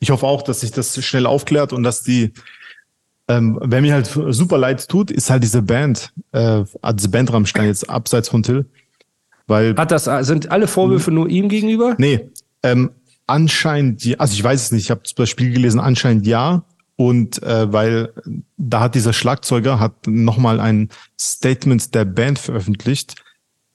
Ich hoffe auch, dass sich das schnell aufklärt und dass die, ähm, wer mir halt super leid tut, ist halt diese Band, äh, diese Band Rammstein jetzt abseits von Till. Weil, Hat das, sind alle Vorwürfe nur ihm gegenüber? nee, ähm, anscheinend, also ich weiß es nicht, ich habe das Spiel gelesen, anscheinend ja. Und äh, weil da hat dieser Schlagzeuger hat nochmal ein Statement der Band veröffentlicht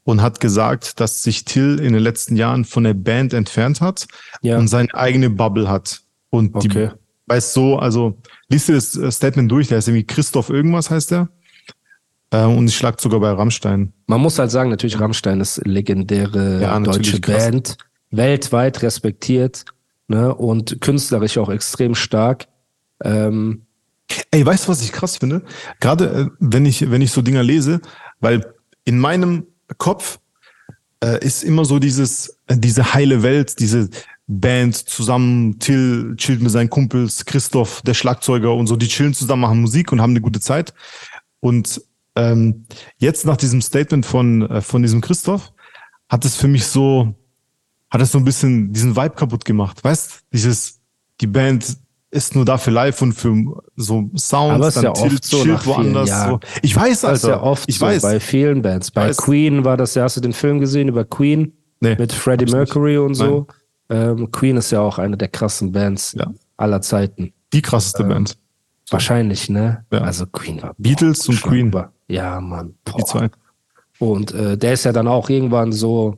und hat gesagt, dass sich Till in den letzten Jahren von der Band entfernt hat Ja. und seine eigene Bubble hat. Und Okay. die, weißt so, also liest dir das äh, Statement durch, der ist irgendwie Christoph irgendwas heißt der. Äh, und ich schlag sogar bei Rammstein. Man muss halt sagen, natürlich Rammstein ist legendäre Ja, deutsche. Band, weltweit respektiert ne, und künstlerisch auch extrem stark. Ähm, Ey, weißt du, was ich krass finde? Gerade äh, wenn ich, wenn ich so Dinger lese, weil in meinem Kopf äh, ist immer so dieses, äh, diese heile Welt, diese Band zusammen, Till chillt mit seinen Kumpels, Christoph, der Schlagzeuger und so, die chillen zusammen, machen Musik und haben eine gute Zeit. Und ähm, jetzt nach diesem Statement von, äh, von diesem Christoph hat es für mich so, hat es so ein bisschen diesen Vibe kaputt gemacht. Weißt, dieses, die Band ist nur da für live und für so Sounds, Aber ist ja Till oft so vielen woanders. So. Ich weiß, das ist Alter. ja oft ich so weiß. bei vielen Bands. Bei weiß. Queen war das ja, hast du den Film gesehen über Queen Nee, mit Freddie ich nicht. Mercury und so? Ähm, Queen ist ja auch eine der krassen Bands Ja. aller Zeiten. die krasseste Band. Wahrscheinlich, ne? Ja. Also Queen war Beatles und schon Queen. über- Ja, Mann. Die Boah. zwei. Und äh, der ist ja dann auch irgendwann so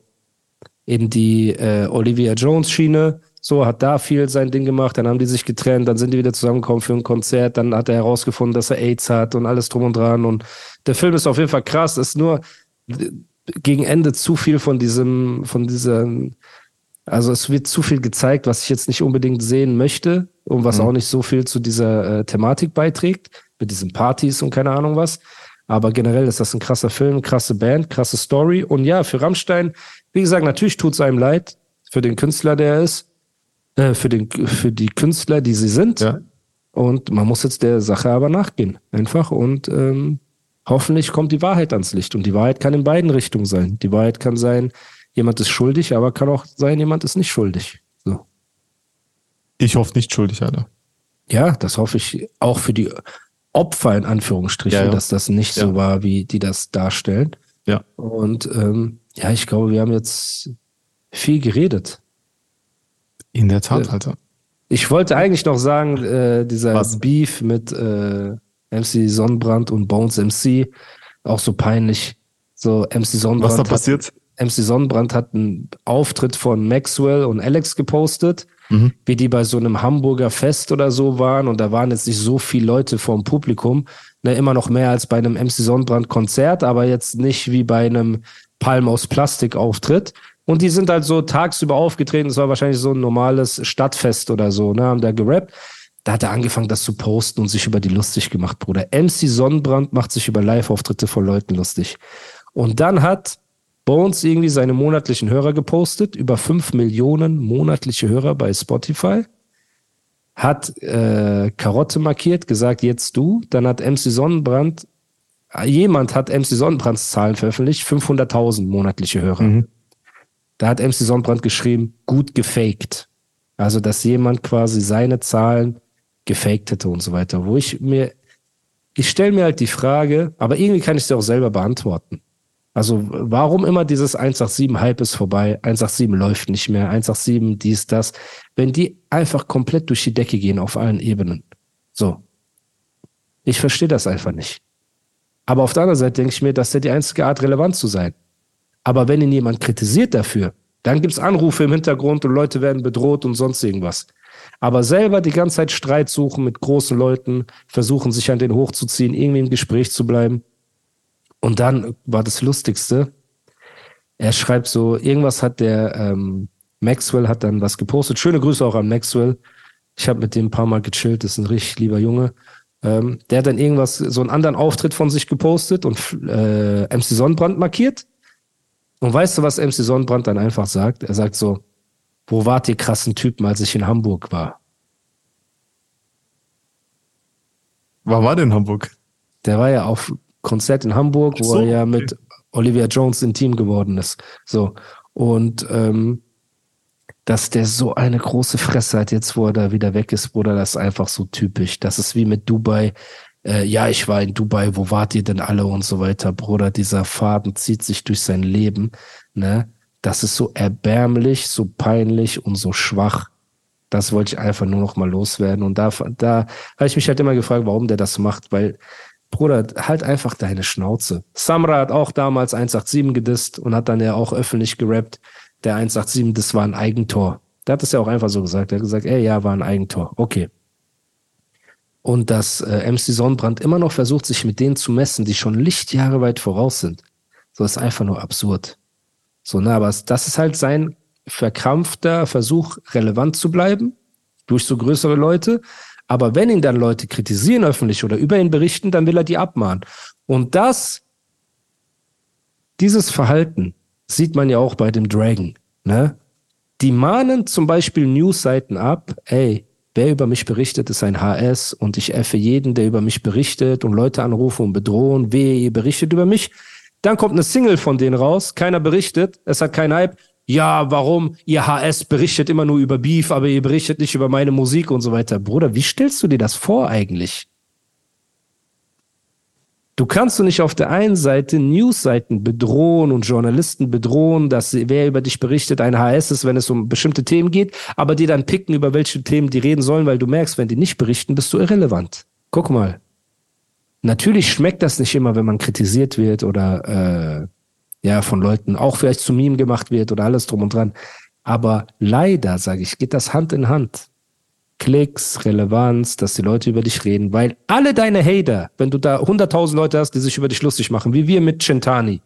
in die äh, Olivia Jones Schiene, so hat da viel sein Ding gemacht, dann haben die sich getrennt, dann sind die wieder zusammengekommen für ein Konzert, dann hat er herausgefunden, dass er AIDS hat und alles drum und dran und der Film ist auf jeden Fall krass, ist nur gegen Ende zu viel von diesem, von diesem, also es wird zu viel gezeigt, was ich jetzt nicht unbedingt sehen möchte und was Mhm. auch nicht so viel zu dieser äh, Thematik beiträgt, mit diesen Partys und keine Ahnung was. Aber generell ist das ein krasser Film, krasse Band, krasse Story. Und ja, für Rammstein, wie gesagt, natürlich tut es einem leid, für den Künstler, der er ist, äh, für, den, für die Künstler, die sie sind. Ja. Und man muss jetzt der Sache aber nachgehen. Einfach. Und ähm, hoffentlich kommt die Wahrheit ans Licht. Und die Wahrheit kann in beiden Richtungen sein. Die Wahrheit kann sein, jemand ist schuldig, aber kann auch sein, jemand ist nicht schuldig. So. Ich hoffe nicht schuldig, Alter. Ja, das hoffe ich auch für die Opfer in Anführungsstrichen, Ja, ja. dass das nicht Ja. so war, wie die das darstellen. Ja. Und ähm, ja, ich glaube, wir haben jetzt viel geredet. In der Tat, Ja. Alter. Ich wollte eigentlich noch sagen, äh, dieser Was? Beef mit äh, MC Sonnenbrand und Bones MC, auch so peinlich. So MC Sonnenbrand. Was da hat- passiert? MC Sonnenbrand hat einen Auftritt von Maxwell und Alex gepostet, Mhm. wie die bei so einem Hamburger Fest oder so waren und da waren jetzt nicht so viele Leute vorm Publikum, ne, immer noch mehr als bei einem MC Sonnenbrand Konzert, aber jetzt nicht wie bei einem Palm aus Plastik Auftritt. Und die sind halt so tagsüber aufgetreten, es war wahrscheinlich so ein normales Stadtfest oder so, ne, haben da gerappt. Da hat er angefangen, das zu posten und sich über die lustig gemacht, Bruder. MC Sonnenbrand macht sich über Live-Auftritte von Leuten lustig. Und dann hat Bones irgendwie seine monatlichen Hörer gepostet, über 5 Millionen monatliche Hörer bei Spotify. Hat äh, Karotte markiert, gesagt, jetzt du. Dann hat MC Sonnenbrand, jemand hat MC Sonnenbrands Zahlen veröffentlicht, 500.000 monatliche Hörer. Mhm. Da hat MC Sonnenbrand geschrieben, gut gefaked. Also, dass jemand quasi seine Zahlen gefaked hätte und so weiter. Wo ich mir, ich stelle mir halt die Frage, aber irgendwie kann ich sie auch selber beantworten. Also, warum immer dieses 187-Hype ist vorbei, 187 läuft nicht mehr, 187 dies, das, wenn die einfach komplett durch die Decke gehen auf allen Ebenen. So. Ich verstehe das einfach nicht. Aber auf der anderen Seite denke ich mir, das ist ja die einzige Art, relevant zu sein. Aber wenn ihn jemand kritisiert dafür, dann gibt's Anrufe im Hintergrund und Leute werden bedroht und sonst irgendwas. Aber selber die ganze Zeit Streit suchen mit großen Leuten, versuchen sich an den hochzuziehen, irgendwie im Gespräch zu bleiben. Und dann war das Lustigste. Er schreibt so, irgendwas hat der ähm, Maxwell hat dann was gepostet. Schöne Grüße auch an Maxwell. Ich habe mit dem ein paar Mal gechillt, das ist ein richtig lieber Junge. Ähm, der hat dann irgendwas, so einen anderen Auftritt von sich gepostet und äh, MC Sonnenbrand markiert. Und weißt du, was MC Sonnenbrand dann einfach sagt? Er sagt so, wo wart ihr krassen Typen, als ich in Hamburg war? War war denn in Hamburg? Der war ja auf Konzert in Hamburg, Ach wo so, er ja okay. mit Olivia Jones intim geworden ist. So. Und ähm, dass der so eine große Fresse hat, jetzt wo er da wieder weg ist, Bruder, das ist einfach so typisch. Das ist wie mit Dubai. Äh, ja, ich war in Dubai, wo wart ihr denn alle und so weiter, Bruder. Dieser Faden zieht sich durch sein Leben. Ne? Das ist so erbärmlich, so peinlich und so schwach. Das wollte ich einfach nur noch mal loswerden. Und da, da habe ich mich halt immer gefragt, warum der das macht, weil Bruder, halt einfach deine Schnauze. Samra hat auch damals 187 gedisst und hat dann ja auch öffentlich gerappt, der 187, das war ein Eigentor. Der hat es ja auch einfach so gesagt. Er hat gesagt, ey, ja, war ein Eigentor. Okay. Und dass äh, MC Sonnenbrand immer noch versucht, sich mit denen zu messen, die schon Lichtjahre weit voraus sind. So ist einfach nur absurd. So, ne, aber das ist halt sein verkrampfter Versuch, relevant zu bleiben durch so größere Leute. Aber wenn ihn dann Leute kritisieren öffentlich oder über ihn berichten, dann will er die abmahnen. Und das, dieses Verhalten sieht man ja auch bei dem Dragon. Ne? Die mahnen zum Beispiel Newsseiten ab, ey, wer über mich berichtet, ist ein HS und ich effe jeden, der über mich berichtet und Leute anrufen und bedrohen, wehe, ihr berichtet über mich. Dann kommt eine Single von denen raus, keiner berichtet, es hat keinen Hype. Ja, warum? Ihr HS berichtet immer nur über Beef, aber ihr berichtet nicht über meine Musik und so weiter. Bruder, wie stellst du dir das vor eigentlich? Du kannst du nicht auf der einen Seite Newsseiten bedrohen und Journalisten bedrohen, dass wer über dich berichtet ein HS ist, wenn es um bestimmte Themen geht, aber die dann picken, über welche Themen die reden sollen, weil du merkst, wenn die nicht berichten, bist du irrelevant. Guck mal. Natürlich schmeckt das nicht immer, wenn man kritisiert wird oder äh, ja von Leuten auch vielleicht zu Meme gemacht wird oder alles drum und dran. Aber leider, sage ich, geht das Hand in Hand. Klicks, Relevanz, dass die Leute über dich reden, weil alle deine Hater, wenn du da 100.000 Leute hast, die sich über dich lustig machen, wie wir mit Centani,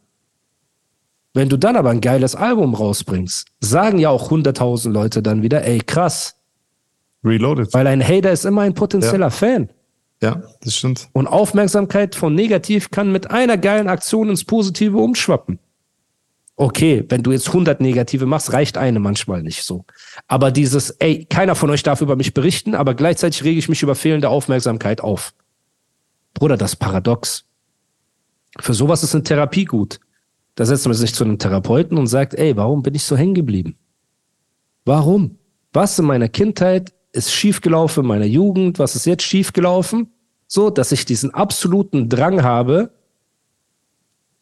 wenn du dann aber ein geiles Album rausbringst, sagen ja auch 100.000 Leute dann wieder, ey, krass, Reloaded. weil ein Hater ist immer ein potenzieller Fan. Ja, das stimmt. Und Aufmerksamkeit von negativ kann mit einer geilen Aktion ins Positive umschwappen. Okay, wenn du jetzt 100 Negative machst, reicht eine manchmal nicht so. Aber dieses, ey, keiner von euch darf über mich berichten, aber gleichzeitig rege ich mich über fehlende Aufmerksamkeit auf. Bruder, das paradox. Für sowas ist eine Therapie gut. Da setzt man sich zu einem Therapeuten und sagt, ey, warum bin ich so hängen geblieben? Warum? Was in meiner Kindheit ist schiefgelaufen, in meiner Jugend, was ist jetzt schiefgelaufen? So, dass ich diesen absoluten Drang habe,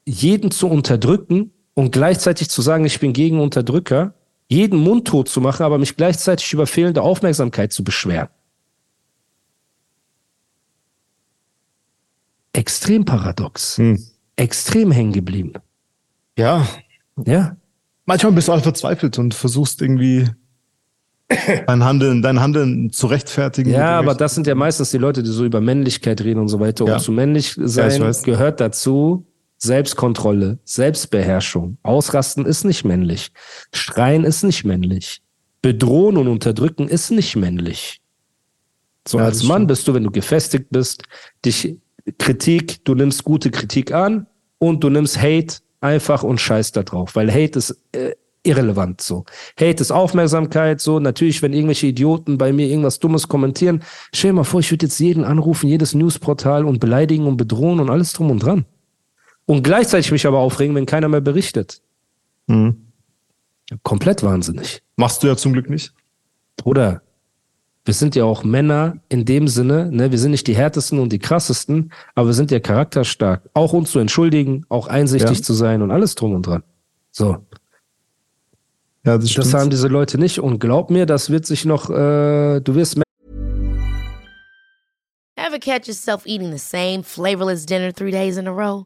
jeden zu unterdrücken und gleichzeitig zu sagen, ich bin gegen Unterdrücker, jeden mundtot zu machen, aber mich gleichzeitig über fehlende Aufmerksamkeit zu beschweren. Extrem paradox. Hm. Extrem hängen geblieben. Ja, Ja. manchmal bist du auch verzweifelt und versuchst irgendwie dein Handeln, dein Handeln zu rechtfertigen. Ja, aber das sind ja meistens die Leute, die so über Männlichkeit reden und so weiter. Ja. Und zu männlich Ja, ich sein weiß. gehört dazu Selbstkontrolle, Selbstbeherrschung. Ausrasten ist nicht männlich. Schreien ist nicht männlich. Bedrohen und unterdrücken ist nicht männlich. So Ja, als Mann stimmt. bist du, wenn du gefestigt bist, dich Kritik, du nimmst gute Kritik an und du nimmst Hate einfach und scheiß da drauf, weil Hate ist äh, irrelevant so. Hate ist Aufmerksamkeit so. Natürlich, wenn irgendwelche Idioten bei mir irgendwas Dummes kommentieren, stell dir mal vor, ich würde jetzt jeden anrufen, jedes Newsportal und beleidigen und bedrohen und alles drum und dran. Und gleichzeitig mich aber aufregen, wenn keiner mehr berichtet. Hm. Komplett wahnsinnig. Machst du ja zum Glück nicht. Bruder, wir sind ja auch Männer in dem Sinne, ne, wir sind nicht die härtesten und die krassesten, aber wir sind ja charakterstark. Auch uns zu entschuldigen, auch einsichtig Ja. zu sein und alles drum und dran. So, Ja, das stimmt. das haben diese Leute nicht und glaub mir, das wird sich noch, äh, du wirst Ever catch yourself eating the same flavorless dinner three days in a row?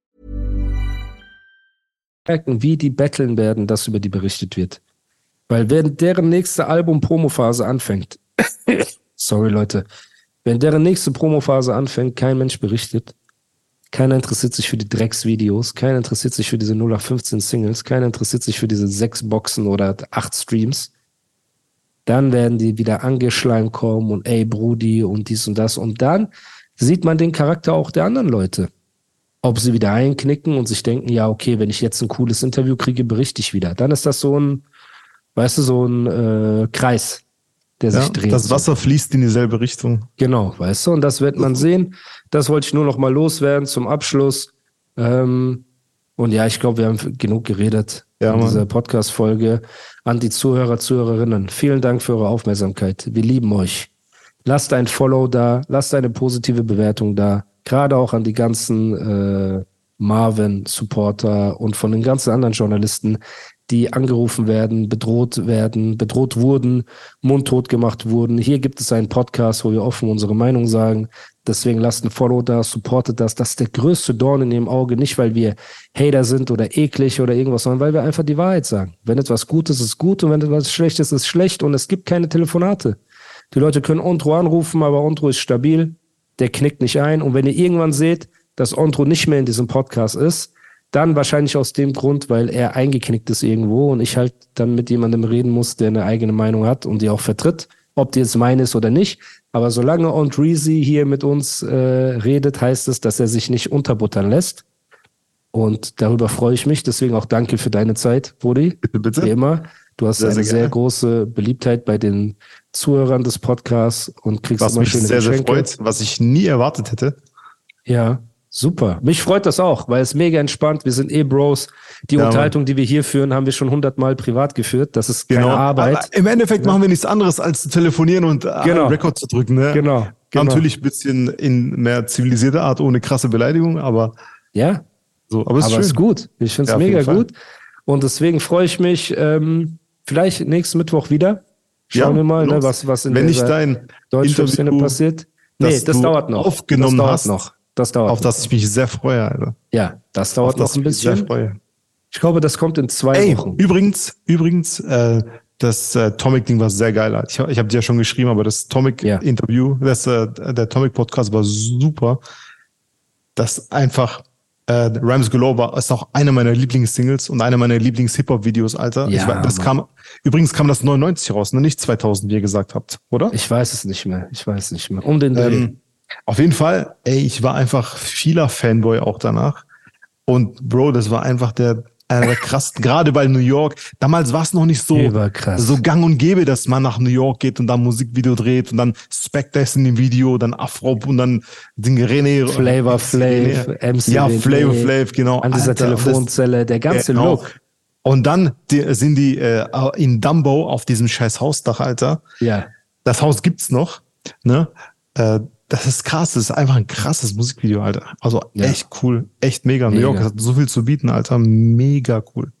merken, wie die betteln werden, dass über die berichtet wird. Weil wenn deren nächste Album-Promophase anfängt, sorry Leute, wenn deren nächste Promophase anfängt, kein Mensch berichtet, keiner interessiert sich für die Drecksvideos, keiner interessiert sich für diese 0815 Singles, keiner interessiert sich für diese sechs Boxen oder acht Streams, dann werden die wieder angeschleimt kommen und ey Brudi und dies und das und dann sieht man den Charakter auch der anderen Leute ob sie wieder einknicken und sich denken, ja, okay, wenn ich jetzt ein cooles Interview kriege, berichte ich wieder. Dann ist das so ein, weißt du, so ein äh, Kreis, der Ja, sich dreht. das Wasser fließt in dieselbe Richtung. Genau, weißt du, und das wird man sehen. Das wollte ich nur noch mal loswerden zum Abschluss. Ähm, und ja, ich glaube, wir haben genug geredet Ja, in dieser Podcast-Folge. An die Zuhörer, Zuhörerinnen, vielen Dank für eure Aufmerksamkeit. Wir lieben euch. Lasst ein Follow da, lasst eine positive Bewertung da. Gerade auch an die ganzen äh, Marvin-Supporter und von den ganzen anderen Journalisten, die angerufen werden, bedroht werden, bedroht wurden, mundtot gemacht wurden. Hier gibt es einen Podcast, wo wir offen unsere Meinung sagen. Deswegen lasst ein Follow da, supportet das. Das ist der größte Dorn in ihrem Auge, nicht weil wir Hater sind oder eklig oder irgendwas, sondern weil wir einfach die Wahrheit sagen. Wenn etwas gut ist, ist gut und wenn etwas schlecht ist, ist schlecht und es gibt keine Telefonate. Die Leute können Ontro anrufen, aber Ontro ist stabil, der knickt nicht ein. Und wenn ihr irgendwann seht, dass Ontro nicht mehr in diesem Podcast ist, dann wahrscheinlich aus dem Grund, weil er eingeknickt ist irgendwo und ich halt dann mit jemandem reden muss, der eine eigene Meinung hat und die auch vertritt, ob die jetzt meine ist oder nicht. Aber solange Ondreezy hier mit uns äh, redet, heißt es, dass er sich nicht unterbuttern lässt. Und darüber freue ich mich. Deswegen auch danke für deine Zeit, Brudi. Bitte, bitte. Wie immer. Du hast Sehr, eine sehr sehr, große Beliebtheit bei den Zuhörern des Podcasts und kriegst Was immer mich schöne sehr, sehr Geschenke. freut, was ich nie erwartet hätte. Ja, super. Mich freut das auch, weil es mega entspannt. Wir sind eh Bros. Die Ja, Unterhaltung, die wir hier führen, haben wir schon hundertmal privat geführt. Das ist keine Arbeit. Aber Im Endeffekt machen wir nichts anderes, als zu telefonieren und Genau. Rekord zu drücken. Ne? Genau, genau. Natürlich ein bisschen in mehr zivilisierter Art, ohne krasse Beleidigung, aber Ja, so. Aber es ist aber schön. ist gut. Ich finde es Ja, mega gut. Und deswegen freue ich mich, ähm, vielleicht nächsten Mittwoch wieder. Schauen Ja, wir mal, ne, was, was in Wenn dieser dein Interview, passiert. Nee, das dauert noch. aufgenommen das dauert hast, noch. Das dauert auf noch. das ich mich sehr freue, Alter. Ja, das dauert Auf noch ein ich mich sehr bisschen. freue. Ich glaube, das kommt in zwei Ey, Wochen. übrigens, übrigens, äh, das äh, Tomic-Ding war sehr geil. Alter. Ich, ich habe dir ja schon geschrieben, aber das Ja. Tomic-Interview, das, äh, der Tomic-Podcast war super. Das einfach, äh, Rhymes Galore war, ist auch eine meiner Lieblingssingles und eine meiner Lieblings-Hip-Hop-Videos, Alter. Ja, ich, das Mann. kam, übrigens kam das 99 raus, ne? nicht 2000, wie ihr gesagt habt, oder? Ich weiß es nicht mehr. Ich weiß es nicht mehr. Um den Dreh. Ähm, auf jeden Fall, ey, ich war einfach vieler Fanboy auch danach. Und Bro, das war einfach der, der krassen, gerade bei New York. Damals war es noch nicht so, Überkrass. so gang und gäbe, dass man nach New York geht und dann Musikvideo dreht und dann Spectre ist in dem Video, dann Afro und dann den René. Flavor Flav, MC Ja, Flavor Flav, genau. An dieser Alter, Telefonzelle, der ganze Genau. Look. Und dann die, sind die äh, in Dumbo auf diesem scheiß Hausdach, Alter. Ja. Das Haus gibt's noch, ne? Äh, das ist krass, das ist einfach ein krasses Musikvideo, Alter. Also Ja. echt cool, echt mega. New Mega. York hat so viel zu bieten, Alter. Mega cool.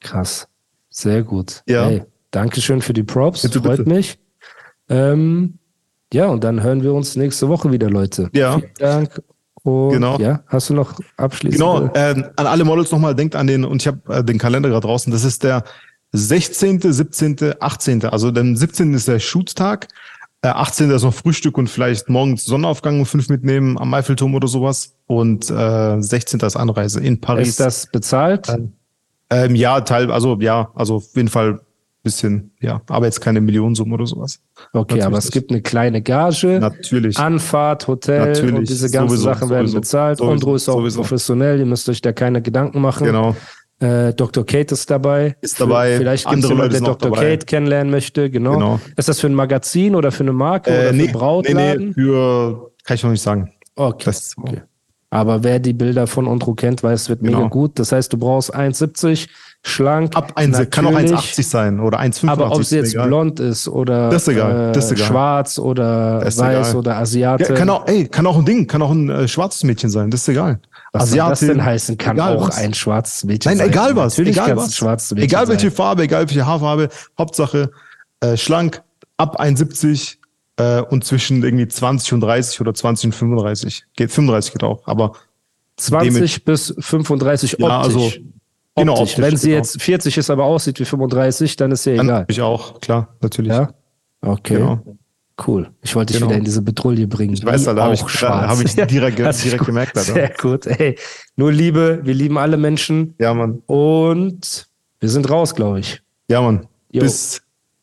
Krass. Sehr gut. Ja. Hey, Dankeschön für die Props. Bitte, Freut bitte. mich. Ähm, ja, und dann hören wir uns nächste Woche wieder, Leute. Ja. Vielen Dank. Und Genau. Ja, hast du noch abschließend? Genau, äh, an alle Models nochmal, denkt an den, und ich habe äh, den Kalender gerade draußen, das ist der 16., 17., 18. Also der 17. ist der Shoot-Tag, äh, 18. ist noch Frühstück und vielleicht morgens Sonnenaufgang um fünf mitnehmen am Eiffelturm oder sowas. Und äh, 16. ist Anreise in Paris. Ist das bezahlt? Ähm, ja, Teil, also ja, also auf jeden Fall bisschen, ja, aber jetzt keine Millionensumme oder sowas. Okay, natürlich aber es nicht. gibt eine kleine Gage. Natürlich. Anfahrt, Hotel Natürlich, und diese ganzen sowieso, Sachen werden sowieso, bezahlt. sowieso, Ondro ist auch sowieso. professionell, ihr müsst euch da keine Gedanken machen. Genau. Äh, Dr. Kate ist dabei. Ist dabei. Vielleicht gibt es Andere jemanden, der Dr. dabei. Kate kennenlernen möchte. Genau. Genau. Ist das für ein Magazin oder für eine Marke Äh, oder nee, für Brautladen? nee, nee, für, kann ich noch nicht sagen. Okay. Das, okay. Aber wer die Bilder von Ontro kennt, weiß, es wird Genau. mega gut. Das heißt, du brauchst 1,70, schlank. Ab 1, kann auch natürlich, 1,80 sein oder 1,85. Aber ob mir jetzt egal. blond ist oder Das ist egal, äh, das ist egal. schwarz oder weiß egal. oder Asiate. Ja, kann auch, ey, kann auch ein Ding, kann auch ein äh, schwarzes Mädchen sein, das ist egal. Was soll das Asiatin, denn heißen? Kann auch was. ein schwarzes Mädchen Nein, sein. egal was, Natürlich egal was. schwarzes Mädchen Egal welche sein. Farbe, egal welche Haarfarbe, Hauptsache äh, schlank, ab 1,70 äh, und zwischen irgendwie 20 und 30 oder 20 und 35. Geht 35 geht auch, aber 20 bis 35 optisch. Ja, also, genau, optisch. Wenn sie genau. jetzt 40 ist, aber aussieht wie 35, dann ist ja dann egal. ich auch, klar, natürlich. Ja? Okay. Genau. Cool. Ich wollte dich Genau. wieder in diese Petrouille bringen. Ich weiß, Die Alter, hab ich- auch schwarz. hab ich direkt direkt gemerkt, Alter. Sehr gut. Ey, nur Liebe. Wir lieben alle Menschen. Ja, Mann. Und wir sind raus, glaube ich. Ja, Mann. Jo. Bis,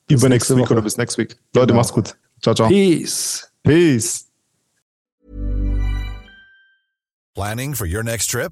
übernächste nächste Week Woche. oder bis next week. Leute, Genau. macht's gut. Ciao, ciao. Peace. Peace. Planning for your next trip?